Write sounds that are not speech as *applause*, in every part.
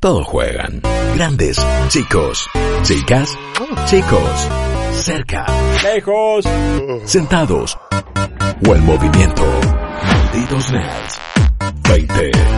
Todos juegan. Grandes, chicos, chicas, chicos, cerca, Lejos. sentados o en movimiento. Malditos nerds. 20, 20.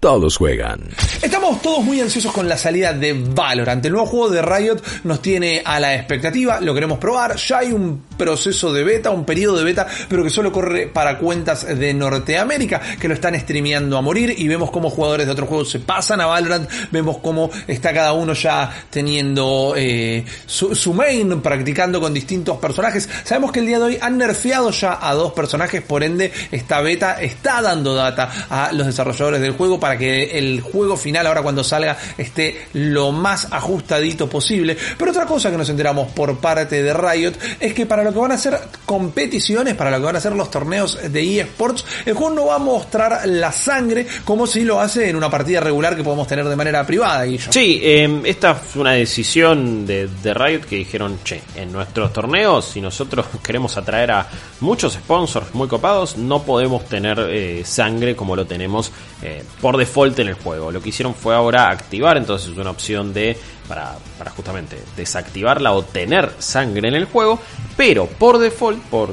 Todos juegan. Estamos todos muy ansiosos con la salida de Valorant. El nuevo juego de Riot nos tiene a la expectativa, lo queremos probar. Ya hay un proceso de beta, un periodo de beta, pero que solo corre para cuentas de Norteamérica, que lo están streameando a morir y vemos cómo jugadores de otros juegos se pasan a Valorant, vemos cómo está cada uno ya teniendo eh, su, main, practicando con distintos personajes. Sabemos que el día de hoy han nerfeado ya a dos personajes, por ende esta beta está dando data a los desarrolladores del juego que el juego final ahora cuando salga esté lo más ajustadito posible. Pero otra cosa que nos enteramos por parte de Riot es que para lo que van a ser competiciones, para lo que van a ser los torneos de eSports, el juego no va a mostrar la sangre como si lo hace en una partida regular que podemos tener de manera privada. Sí, eh, esta fue una decisión de, de Riot que dijeron, che, en nuestros torneos, si nosotros *laughs* queremos atraer a muchos sponsors muy copados, no podemos tener eh, sangre como lo tenemos eh, por default en el juego. Lo que hicieron fue ahora activar entonces una opción de para, para justamente desactivarla o tener sangre en el juego, pero por default, por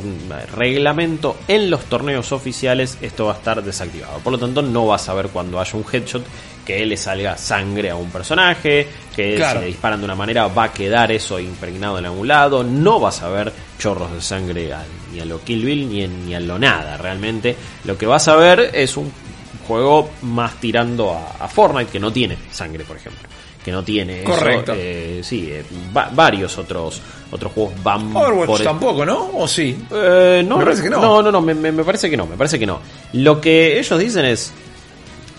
reglamento en los torneos oficiales esto va a estar desactivado. Por lo tanto no vas a ver cuando haya un headshot que le salga sangre a un personaje, que Claro. si le disparan de una manera va a quedar eso impregnado en algún lado, no vas a ver chorros de sangre ni a lo Kill Bill ni, en- ni a lo nada realmente. Lo que vas a ver es un juego más tirando a, a Fortnite que no tiene sangre, por ejemplo. Que no tiene eso. Correcto. Eh, sí, eh, va- varios otros otros juegos van Overwatch por tampoco, ¿no? ¿O sí? eh, no, Me parece que no. No, no, no, me, me- me parece que no, me parece que no. Lo que ellos dicen es,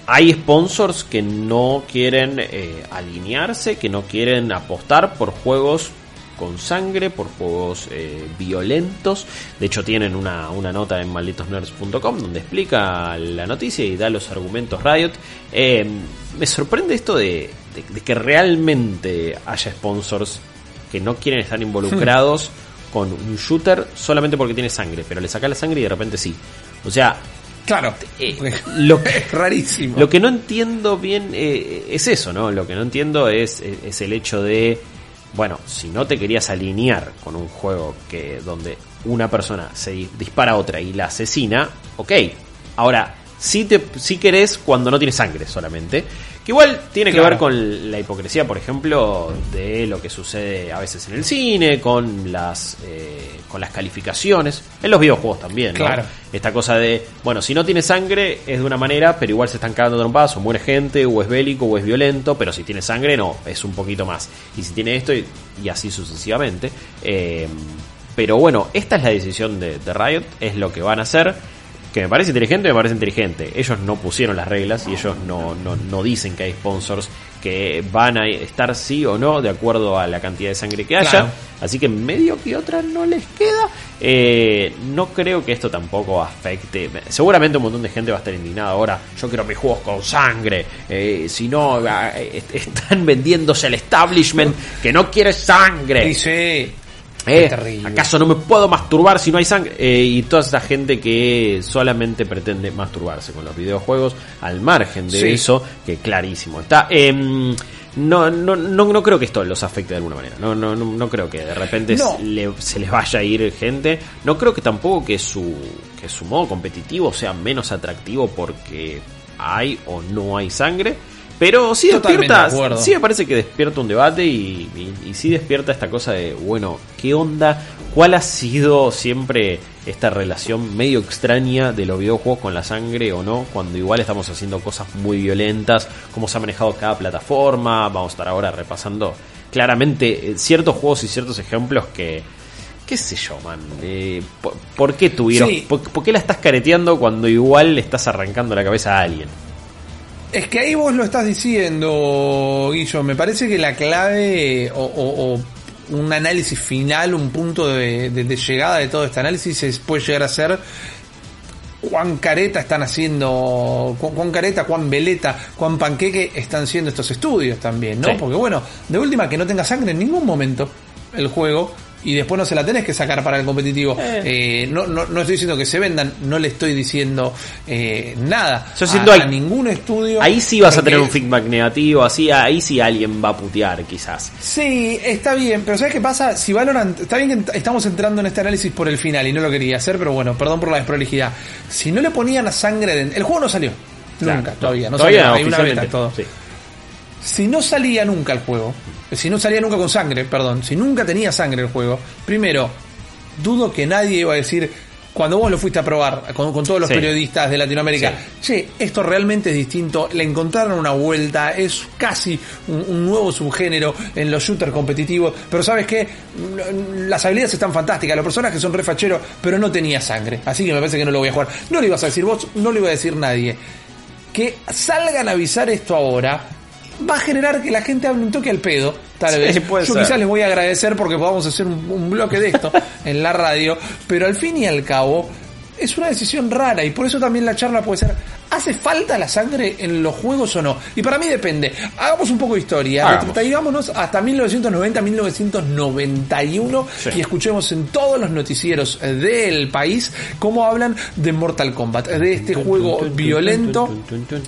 hay sponsors que no quieren eh, alinearse, que no quieren apostar por juegos con sangre, por juegos eh, violentos. De hecho, tienen una, una nota en malditosnerds.com donde explica la noticia y da los argumentos Riot. Eh, me sorprende esto de, de- de que realmente haya sponsors que no quieren estar involucrados con un shooter solamente porque tiene sangre, pero le saca la sangre y de repente sí. O sea, Claro. eh, *laughs* lo que, es *laughs* rarísimo. lo que no entiendo bien eh, es eso, ¿no? Lo que no entiendo es, es, es el hecho de, bueno, si no te querías alinear con un juego que donde una persona se di- dispara a otra y la asesina, ok. Ahora, si te, si querés cuando no tiene sangre solamente. Que igual tiene que ver con la hipocresía, por ejemplo, de lo que sucede a veces en el cine, con las, eh, con las calificaciones, en los videojuegos también, ¿no? Claro. Esta cosa de, bueno, si no tiene sangre es de una manera, pero igual se están cagando trompadas, o muere gente, o es bélico, o es violento, pero si tiene sangre no, es un poquito más. Y si tiene esto, y, y así sucesivamente. Eh, pero bueno, esta es la decisión de, de Riot, es lo que van a hacer. Que me parece inteligente, me parece inteligente. Ellos no pusieron las reglas y ellos no, no, no dicen que hay sponsors que van a estar sí o no de acuerdo a la cantidad de sangre que haya. Claro. Así que medio que otra no les queda. Eh, no creo que esto tampoco afecte. Seguramente un montón de gente va a estar indignada ahora. Yo quiero mis juegos con sangre. Eh, si no, ah, eh, están vendiéndose el establishment que no quiere sangre. Dice. Eh. ¿Acaso no me puedo masturbar si no hay sangre? Eh, y toda esa gente que solamente pretende masturbarse con los videojuegos, al margen de Sí. eso, que clarísimo está. Em, no, no, no, no creo que esto los afecte de alguna manera. No, no, no, no creo que de repente No. se, le- se les vaya a ir gente. No creo que tampoco que su, que su modo competitivo sea menos atractivo porque hay o no hay sangre. Pero sí Totalmente despierta, de sí me parece que despierta un debate y, y, y sí despierta esta cosa de, bueno, ¿qué onda? ¿Cuál ha sido siempre esta relación medio extraña de los videojuegos con la sangre o no? Cuando igual estamos haciendo cosas muy violentas, cómo se ha manejado cada plataforma, vamos a estar ahora repasando claramente eh, ciertos juegos y ciertos ejemplos que... ¿Qué sé yo, man? Eh, ¿por, por qué tuvieron? Sí. Por, por qué la estás careteando cuando igual le estás arrancando la cabeza a alguien? Es que ahí vos lo estás diciendo, Guillo. Me parece que la clave o, o- o un análisis final, un punto de, de- de llegada de todo este análisis es- puede llegar a ser cuán careta están haciendo, cu- cuán careta, cuán veleta, cuán panqueque están siendo estos estudios también, ¿no? Sí. Porque bueno, de última que no tenga sangre en ningún momento el juego y después no se la tenés que sacar para el competitivo. Eh, no, no, no estoy diciendo que se vendan, no le estoy diciendo eh, nada. Yo siento a, hay- a ningún estudio. Ahí sí vas a tener un feedback negativo, así, ahí sí alguien va a putear, quizás. Sí, está bien, pero ¿sabes qué pasa? Si Valorant, está bien que estamos entrando en este análisis por el final y no lo quería hacer, pero bueno, perdón por la desprolijidad. Si no le ponían a sangre de... El juego no salió. Claro, nunca, todavía. No todavía salió, hay una beta, todo. sí. Si no salía nunca el juego, si no salía nunca con sangre, perdón, si nunca tenía sangre el juego, primero, dudo que nadie iba a decir, cuando vos lo fuiste a probar con, con todos los Sí. periodistas de Latinoamérica, che, esto realmente es distinto, le encontraron una vuelta, es casi un, un nuevo subgénero en los shooters competitivos, pero sabes qué, las habilidades están fantásticas, los personajes son refacheros, pero no tenía sangre, así que me parece que no lo voy a jugar. No lo ibas a decir vos, no lo iba a decir nadie que salgan a avisar esto ahora va a generar que la gente hable un toque al pedo, tal Sí, vez. puede Yo ser. quizás les voy a agradecer porque podamos hacer un, un bloque de esto en la radio, pero al fin y al cabo es una decisión rara y por eso también la charla puede ser, ¿hace falta la sangre en los juegos o no? Y para mí depende. Hagamos un poco de historia, retrotraigámonos hasta 1990-1991 Sí. y escuchemos en todos los noticieros del país cómo hablan de Mortal Kombat, de este juego violento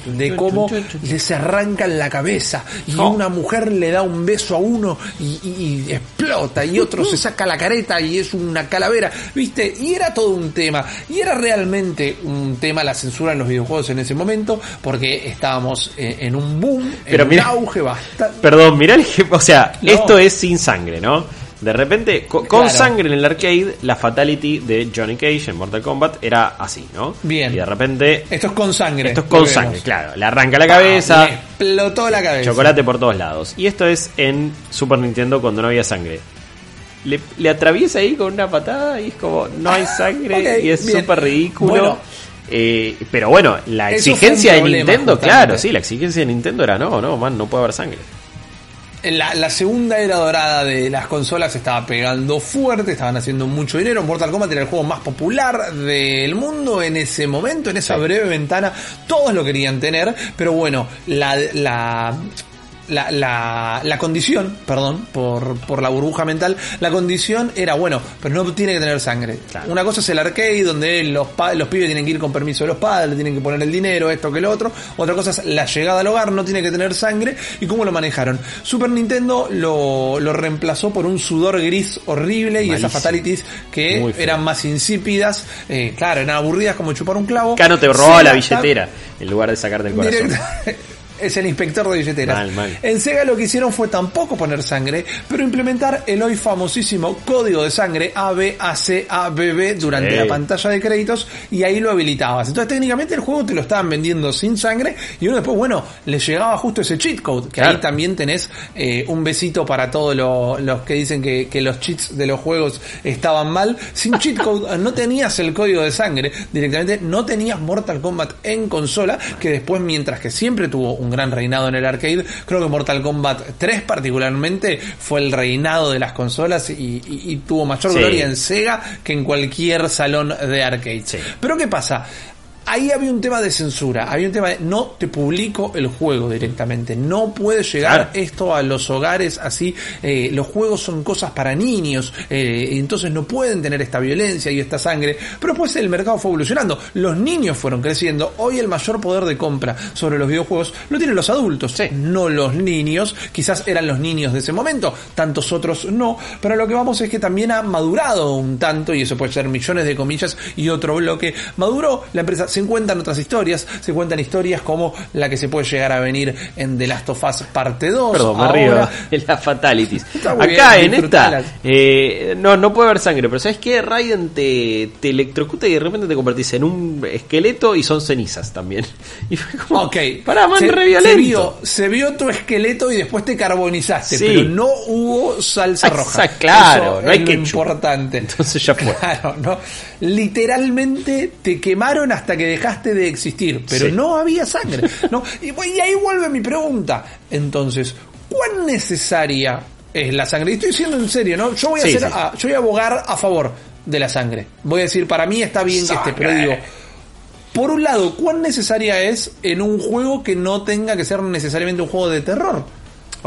de cómo les arrancan la cabeza y una mujer le da un beso a uno y, y- y explota y otro se saca la careta y es una calavera, ¿viste? Y era todo un tema y era realmente un tema la censura en los videojuegos en ese momento porque estábamos eh, en un boom, Pero en un mira- auge bastante... Perdón, mirá el ejemplo, o sea, No. esto es sin sangre, ¿no? De repente, co- con, Claro. sangre en el arcade, la fatality de Johnny Cage en Mortal Kombat era así, ¿no? Bien. Y de repente, Esto es con sangre. esto es con sangre, vemos. claro. Le arranca la cabeza, Le explotó la cabeza. chocolate por todos lados. Y esto es en Super Nintendo cuando no había sangre. Le, le atraviesa ahí con una patada y es como, no hay sangre Ok, y es súper ridículo. Bueno. Eh, pero bueno, la Eso exigencia de Nintendo, justamente. claro, sí, la exigencia de Nintendo era no, no, man, no puede haber sangre. La, la segunda era dorada de las consolas estaba pegando fuerte, estaban haciendo mucho dinero. Mortal Kombat era el juego más popular del mundo en ese momento, en esa breve ventana. Todos lo querían tener, pero bueno, la, la, la, la, la condición, perdón, por, por la burbuja mental, la condición era, bueno, pero no tiene que tener sangre. Claro. Una cosa es el arcade, donde los, los pibes tienen que ir con permiso de los padres, tienen que poner el dinero, esto que lo otro. Otra cosa es la llegada al hogar, no tiene que tener sangre. ¿Y cómo lo manejaron? Super Nintendo lo, lo reemplazó por un sudor gris horrible y esas fatalities que eran más insípidas. eh, claro, eran aburridas como chupar un clavo. Cano te robaba la billetera en lugar de sacarte el corazón. *laughs* es el inspector de billeteras. Mal, mal. En Sega lo que hicieron fue tampoco poner sangre, pero implementar el hoy famosísimo código de sangre ABACABB durante la pantalla de créditos y ahí lo habilitabas. Entonces técnicamente el juego te lo estaban vendiendo sin sangre y uno después, bueno, le llegaba justo ese cheat code, que Claro. ahí también tenés eh, un besito para todos lo- los que dicen que, que los cheats de los juegos estaban mal. Sin cheat *laughs* code no tenías el código de sangre, directamente no tenías Mortal Kombat en consola, que después mientras que siempre tuvo un gran reinado en el arcade, creo que Mortal Kombat 3 particularmente fue el reinado de las consolas y, y- y tuvo mayor Sí. gloria en Sega que en cualquier salón de arcade. Sí. Pero ¿qué pasa? Ahí había un tema de censura, había un tema de no te publico el juego directamente, no puede llegar Claro. esto a los hogares así, eh, los juegos son cosas para niños, eh, entonces no pueden tener esta violencia y esta sangre, pero pues el mercado fue evolucionando, los niños fueron creciendo, hoy el mayor poder de compra sobre los videojuegos lo tienen los adultos, no los niños, quizás eran los niños de ese momento, tantos otros no, pero lo que vamos es que también ha madurado un tanto, y eso puede ser millones de comillas y otro bloque, maduró la empresa, se cuentan otras historias, se cuentan historias como la que se puede llegar a venir en The Last of Us parte 2. Perdón, me ahora. *laughs* río. En las fatalities. *laughs* Acá bien, en esta, eh, no, no puede haber sangre, pero ¿sabes qué? Raiden te, te electrocuta y de repente te convertís en un esqueleto y son cenizas también. *laughs* Y fue como, Ok, pará, man, se, re se violento. vio, se vio tu esqueleto y después te carbonizaste, Sí. pero no hubo salsa roja. exacto, claro, Eso no hay ketchup. importante. Entonces ya fue. Claro, ¿no? Literalmente te quemaron hasta que dejaste de existir, pero Sí. no había sangre. ¿no? *laughs* Y, y ahí vuelve mi pregunta. Entonces, ¿cuán necesaria es la sangre? Y estoy diciendo en serio, ¿no? Yo voy a, Sí, hacer sí. a- yo voy a abogar a favor de la sangre. Voy a decir, para mí está bien que esté, pero digo, por un lado, ¿cuán necesaria es en un juego que no tenga que ser necesariamente un juego de terror?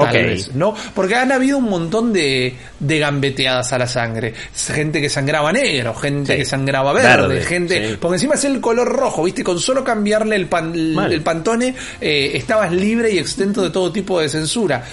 Ok. vez, ¿no? Porque han habido un montón de, de gambeteadas a la sangre. Gente que sangraba negro, gente Sí. que sangraba verde, Verde, gente. sí. Porque encima es el color rojo, ¿viste? Con solo cambiarle el, pan- el pantone, eh, estabas libre y exento de todo tipo de censura.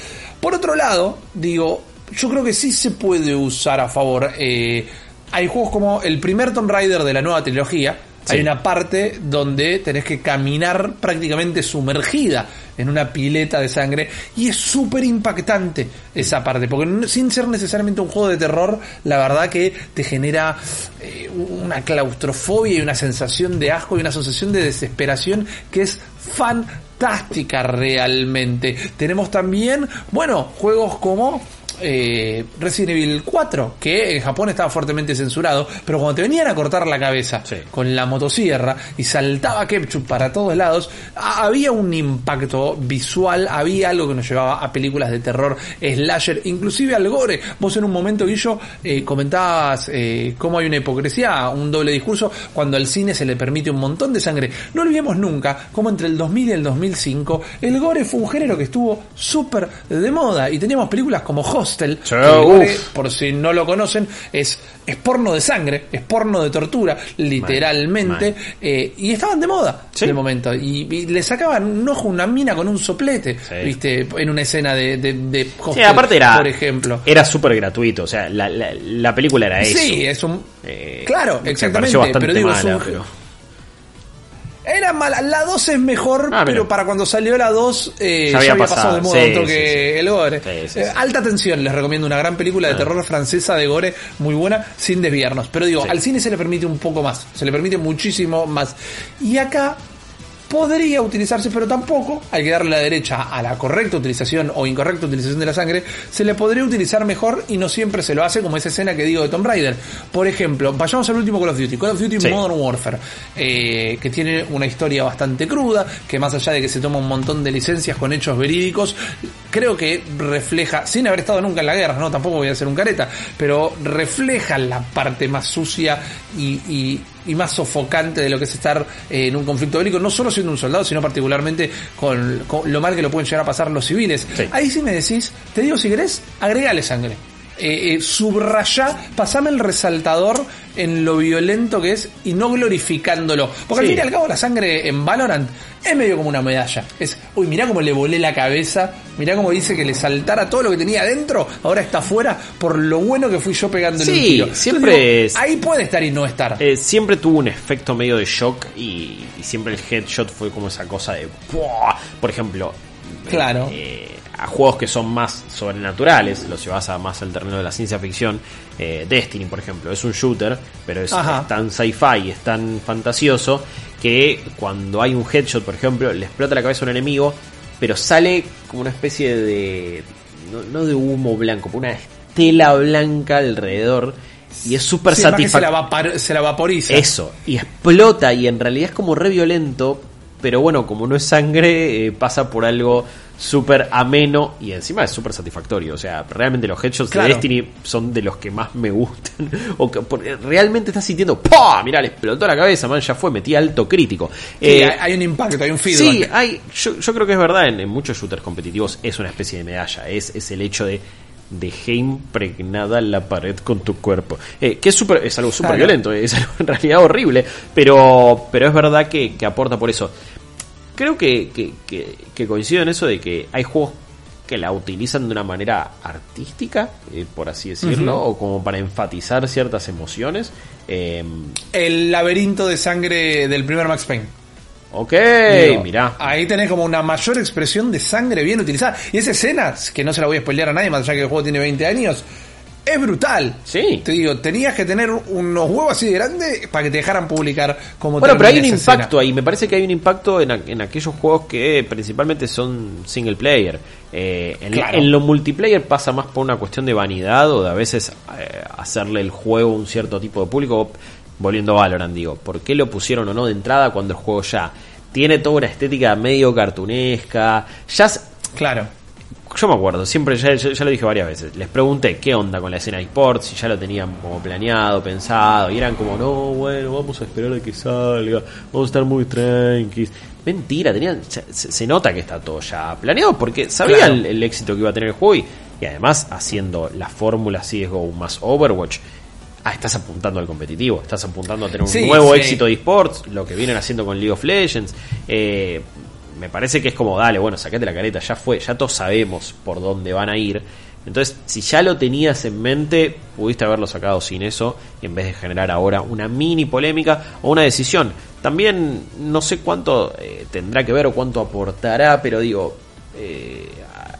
Por otro lado, digo, yo creo que sí se puede usar a favor. eh, hay juegos como el primer Tomb Raider de la nueva trilogía. Sí. Hay una parte donde tenés que caminar prácticamente sumergida en una pileta de sangre y es súper impactante esa parte, porque sin ser necesariamente un juego de terror, la verdad que te genera eh, una claustrofobia y una sensación de asco y una sensación de desesperación que es fantástica realmente. Tenemos también, bueno, juegos como eh, Resident Evil 4, que en Japón estaba fuertemente censurado, pero cuando te venían a cortar la cabeza Sí. con la motosierra y saltaba ketchup para todos lados, había un impacto visual, había algo que nos llevaba a películas de terror, slasher, inclusive al gore. Vos en un momento, Guillo, eh, comentabas eh, cómo hay una hipocresía, un doble discurso, cuando al cine se le permite un montón de sangre. No olvidemos nunca cómo entre el 2000 y el 2005 el gore fue un género que estuvo súper de moda y teníamos películas como Hostel, que el por si no lo conocen, es, es porno de sangre, es porno de tortura, literalmente, eh, y estaban de moda Sí. de momento, y, y le sacaban un ojo a una mina con un soplete, Sí. viste, en una escena de, de, de Sí, Hostel, aparte era. por ejemplo. Era súper gratuito. O sea, la, la, la película era eso. Sí, es un... Eh, claro, me exactamente, pero digo, es un- pero- Era mala, la 2 es mejor, Ah, pero para cuando salió la 2 eh, Ya había pasado, pasado de moda sí, un toque sí, sí. el gore. Eh. Alta tensión, les recomiendo una gran película de Ah. terror francesa de gore muy buena, sin desviarnos. Pero digo, al cine se le permite un poco más, se le permite muchísimo más. Y acá podría utilizarse, pero tampoco hay que darle la derecha a la correcta utilización o incorrecta utilización de la sangre, se le podría utilizar mejor y no siempre se lo hace como esa escena que digo de Tomb Raider. Por ejemplo, vayamos al último Call of Duty, Call of Duty Sí. Modern Warfare, eh, que tiene una historia bastante cruda, que más allá de que se toma un montón de licencias con hechos verídicos, creo que refleja, sin haber estado nunca en la guerra, no, tampoco voy a ser un careta, pero refleja la parte más sucia y, y- y más sofocante de lo que es estar eh, en un conflicto bélico, no solo siendo un soldado, sino particularmente con, con lo mal que lo pueden llegar a pasar los civiles. Sí. Ahí sí me decís, te digo si querés, agregale sangre. Eh, eh, subrayá, pasame el resaltador en lo violento que es y no glorificándolo. Porque al Sí. fin y al cabo la sangre en Valorant es medio como una medalla. Es, uy, mirá cómo le volé la cabeza, mirá cómo dice que le saltara todo lo que tenía adentro, ahora está afuera por lo bueno que fui yo pegándole un Sí, tiro. Entonces siempre digo, es- Ahí puede estar y no estar. Eh, siempre tuvo un efecto medio de shock y, y siempre el headshot fue como esa cosa de... ¡buah! Por ejemplo, Claro. eh, a juegos que son más sobrenaturales, los llevas a más al terreno de la ciencia ficción. eh, Destiny, por ejemplo, es un shooter, pero es, tan sci-fi, es tan fantasioso que cuando hay un headshot, por ejemplo, le explota la cabeza a un enemigo, pero sale como una especie de. no, no de humo blanco, pero una estela blanca alrededor. Y es súper Sí, se satisfactorio. se la vaporiza. Eso, y explota y en realidad es como re violento, pero bueno, como no es sangre, eh, pasa por algo súper ameno y encima es súper satisfactorio. O sea, realmente los headshots Claro. de Destiny son de los que más me gustan. *laughs* o que porque realmente estás sintiendo, ¡pah! Mirá, le explotó la cabeza, man, ya fue, metí alto crítico. Sí, Eh, hay, un impacto, hay un feedback. Sí, hay, yo, yo creo que es verdad, en, en muchos shooters competitivos es una especie de medalla, es, es el hecho de dejé impregnada la pared con tu cuerpo. Eh, que es, súper- es algo súper Claro. violento, es *laughs* algo en realidad horrible, pero, pero es verdad que, que aporta por eso. Creo que, que, que- que coincido en eso de que hay juegos que la utilizan de una manera artística, eh, por así decirlo, o como para enfatizar ciertas emociones. Eh, El laberinto de sangre del primer Max Payne. ok, Digo, mirá. Ahí tenés como una mayor expresión de sangre bien utilizada. Y esa escena, que no se la voy a spoilear a nadie, más allá que el juego tiene 20 años, es brutal. Sí. Te digo, tenías que tener unos huevos así de grandes para que te dejaran publicar como Bueno, pero hay un impacto escena. ahí. Me parece que hay un impacto en, en aquellos juegos que principalmente son single player. Eh, en, Claro. en lo multiplayer pasa más por una cuestión de vanidad o de a veces eh, hacerle el juego a un cierto tipo de público. volviendo a Valorant, digo, ¿por qué lo pusieron o no de entrada cuando el juego ya tiene toda una estética medio cartunesca? Ya. Claro. Yo me acuerdo, siempre, ya, ya- ya lo dije varias veces, les pregunté qué onda con la escena de esports, si ya lo tenían como planeado, pensado, y eran como, no, bueno, vamos a esperar a que salga, vamos a estar muy tranquilos. Mentira, tenían, se, se nota que está todo ya planeado porque sabían Claro. el, el éxito que iba a tener el juego y, y además haciendo la fórmula CSGO más Overwatch, ah, estás apuntando al competitivo, estás apuntando a tener un Sí, nuevo sí. éxito de esports, lo que vienen haciendo con League of Legends. Eh, me parece que es como, dale, bueno, sacate la careta, ya fue, ya todos sabemos por dónde van a ir. Entonces, si ya lo tenías en mente, pudiste haberlo sacado sin eso, en vez de generar ahora una mini polémica o una decisión. También no sé cuánto eh, tendrá que ver o cuánto aportará, pero digo, eh,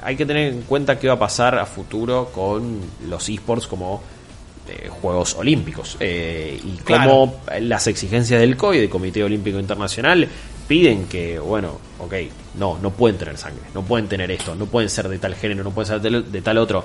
hay que tener en cuenta qué va a pasar a futuro con los esports como eh, Juegos Olímpicos y Claro. cómo las exigencias del COI, del Comité Olímpico Internacional, piden que, bueno, ok, no, no pueden tener sangre, no pueden tener esto, no pueden ser de tal género, no pueden ser de, de tal otro.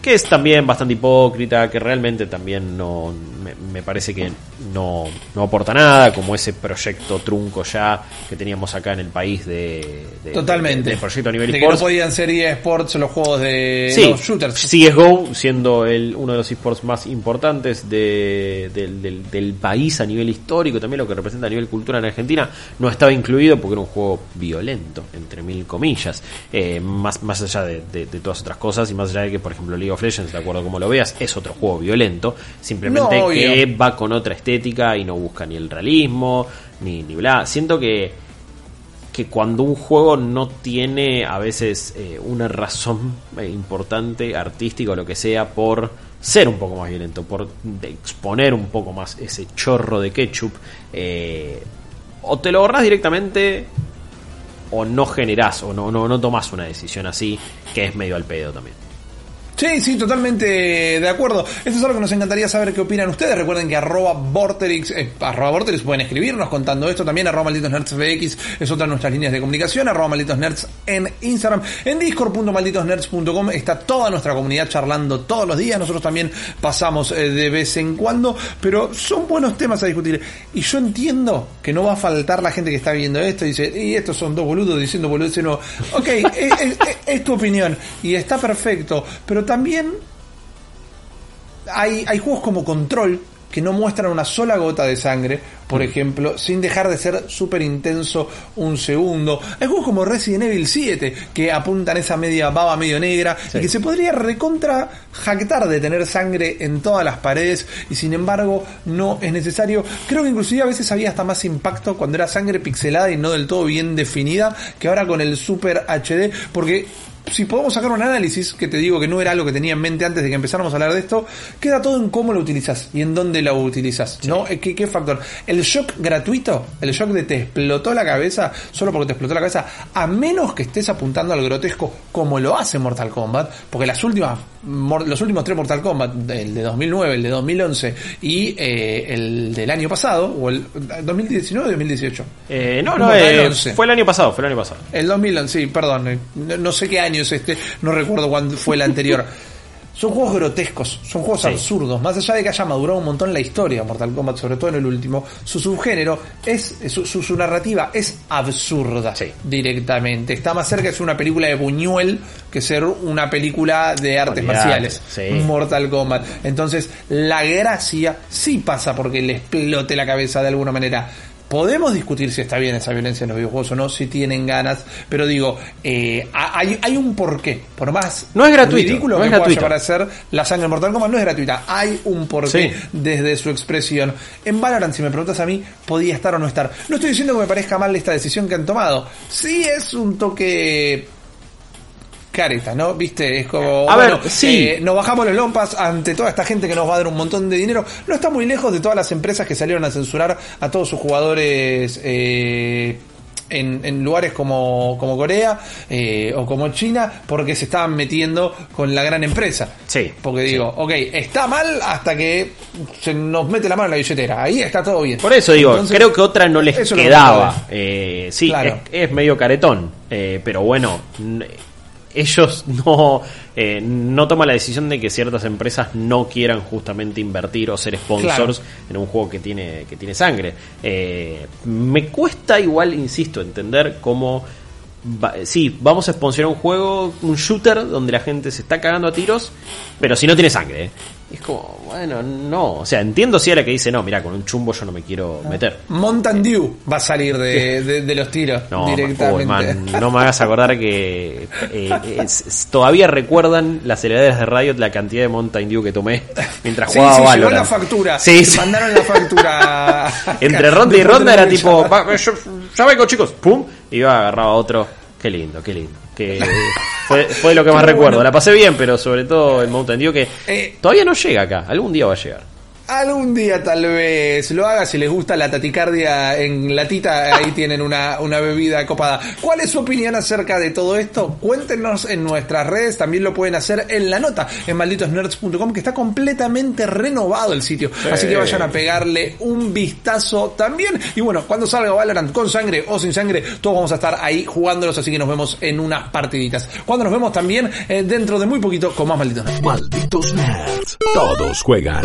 Que es también bastante hipócrita, que realmente también no me, me parece que no, no aporta nada, como ese proyecto trunco ya que teníamos acá en el país de, de- Totalmente. de- de proyecto a nivel de que no podían ser eSports los juegos de Sí, los shooters. CSGO siendo el, uno de los esports más importantes de- del, del- del país a nivel histórico, también lo que representa a nivel cultura en Argentina, no estaba incluido porque era un juego violento, entre mil comillas, Eh, más, más allá de, de- de todas otras cosas y más allá de que, por ejemplo, League of Legends, de acuerdo a como lo veas, es otro juego violento, simplemente No, que va con otra estética y no busca ni el realismo, ni, bla. Siento que que cuando un juego no tiene a veces eh, una razón eh, importante, artística o lo que sea, por ser un poco más violento, por exponer un poco más ese chorro de ketchup, eh, o te lo ahorras directamente o no generás o no, no, no tomás una decisión así, que es medio al pedo también. Sí, sí, totalmente de acuerdo. Esto es algo que nos encantaría saber qué opinan ustedes. Recuerden que arroba Vorterix, eh, arroba Vorterix pueden escribirnos contando esto. También arroba malditos nerds es otra de nuestras líneas de comunicación. Arroba malditos nerds en Instagram. En discord.malditosnerds.com está toda nuestra comunidad charlando todos los días. Nosotros también pasamos eh, de vez en cuando, pero son buenos temas a discutir. Y yo entiendo que no va a faltar la gente que está viendo esto y dice, y estos son dos boludos diciendo boludeces nuevo. Ok, *laughs* es- es tu opinión y está perfecto, pero también hay, hay juegos como Control que no muestran una sola gota de sangre, por ejemplo, sin dejar de ser súper intenso un segundo. Hay juegos como Resident Evil 7 que apuntan esa media baba medio negra Sí. y que se podría recontra jactar de tener sangre en todas las paredes y sin embargo no es necesario. Creo que inclusive a veces había hasta más impacto cuando era sangre pixelada y no del todo bien definida que ahora con el Super HD porque si podemos sacar un análisis, que te digo que no era algo que tenía en mente antes de que empezáramos a hablar de esto, queda todo en cómo lo utilizas y en dónde lo utilizas, ¿no? Eh, ¿Qué, ¿Qué factor? El shock gratuito, el shock de te explotó la cabeza, solo porque te explotó la cabeza, a menos que estés apuntando al grotesco como lo hace Mortal Kombat, porque las últimas, los últimos tres Mortal Kombat, el de 2009, el de 2011 y eh, el del año pasado, o el 2019 o 2018. Eh, no, No, el eh, 11. fue el año pasado, fue el año pasado. El 2011, sí, perdón, eh, no, no sé qué año es este, no recuerdo cuándo fue el anterior. *laughs* Son juegos grotescos, son juegos Sí. absurdos. Más allá de que haya madurado un montón la historia, Mortal Kombat, sobre todo en el último, su subgénero es, su, su- su narrativa es absurda Sí. directamente. Está más cerca de ser una película de Buñuel que ser una película de artes Olvidate, marciales. sí. Mortal Kombat. Entonces, la gracia sí pasa porque le explote la cabeza de alguna manera. Podemos discutir si está bien esa violencia en los videojuegos o no, si tienen ganas, pero digo, eh, hay, hay un porqué. Por más No es gratuito, ridículo no que es pueda gratuito. llegar a ser la sangre Mortal Kombat, no es gratuita. Hay un porqué Sí. desde su expresión. En Valorant, si me preguntas a mí, podía estar o no estar. No estoy diciendo que me parezca mal esta decisión que han tomado. Sí es un toque careta, ¿no? Viste, es como, A ver, sí. eh, nos bajamos los lompas ante toda esta gente que nos va a dar un montón de dinero. No está muy lejos de todas las empresas que salieron a censurar a todos sus jugadores eh, en, en lugares como, como Corea eh, o como China porque se estaban metiendo con la gran empresa. Sí, Porque digo, ok, está mal hasta que se nos mete la mano en la billetera. Ahí está todo bien. Por eso digo, Entonces, creo que otra no les que quedaba. Eh, sí, Claro. es, es medio caretón, eh, pero bueno, ellos *laughs* no, eh, no toman la decisión de que ciertas empresas no quieran justamente invertir o ser sponsors en un juego que tiene, que tiene sangre. Eh, me cuesta igual, insisto, entender cómo... sí, vamos a sponsorar un juego, un shooter donde la gente se está cagando a tiros, pero si no tiene sangre. ¿eh? Es como, bueno, no. O sea, entiendo si era que dice, no, mira, con un chumbo yo no me quiero ah. meter. Mountain Dew va a salir de, los tiros no, directamente. no me hagas acordar que eh, todavía recuerdan las edades de Riot la cantidad de Mountain Dew que tomé mientras *laughs* jugaba sí, Valorant. la factura. Sí, mandaron la factura. *laughs* Entre ronda y ronda era tipo, ya vengo chicos, pum, y iba agarraba otro. Qué lindo, qué lindo que fue, lo que más recuerdo. La pasé bien, pero sobre todo el Mountain Dew que eh, todavía no llega acá, algún día va a llegar. Algún día tal vez lo haga si les gusta la taticardia en latita, ahí *laughs* tienen una, una bebida copada. ¿Cuál es su opinión acerca de todo esto? Cuéntenos en nuestras redes, también lo pueden hacer en la nota en malditosnerds.com que está completamente renovado el sitio. Así que vayan a pegarle un vistazo también. Y bueno, cuando salga Valorant con sangre o sin sangre, todos vamos a estar ahí jugándolos, así que nos vemos en unas partiditas. Cuando nos vemos también eh, dentro de muy poquito con más malditos nerds. Malditos nerds. Todos juegan.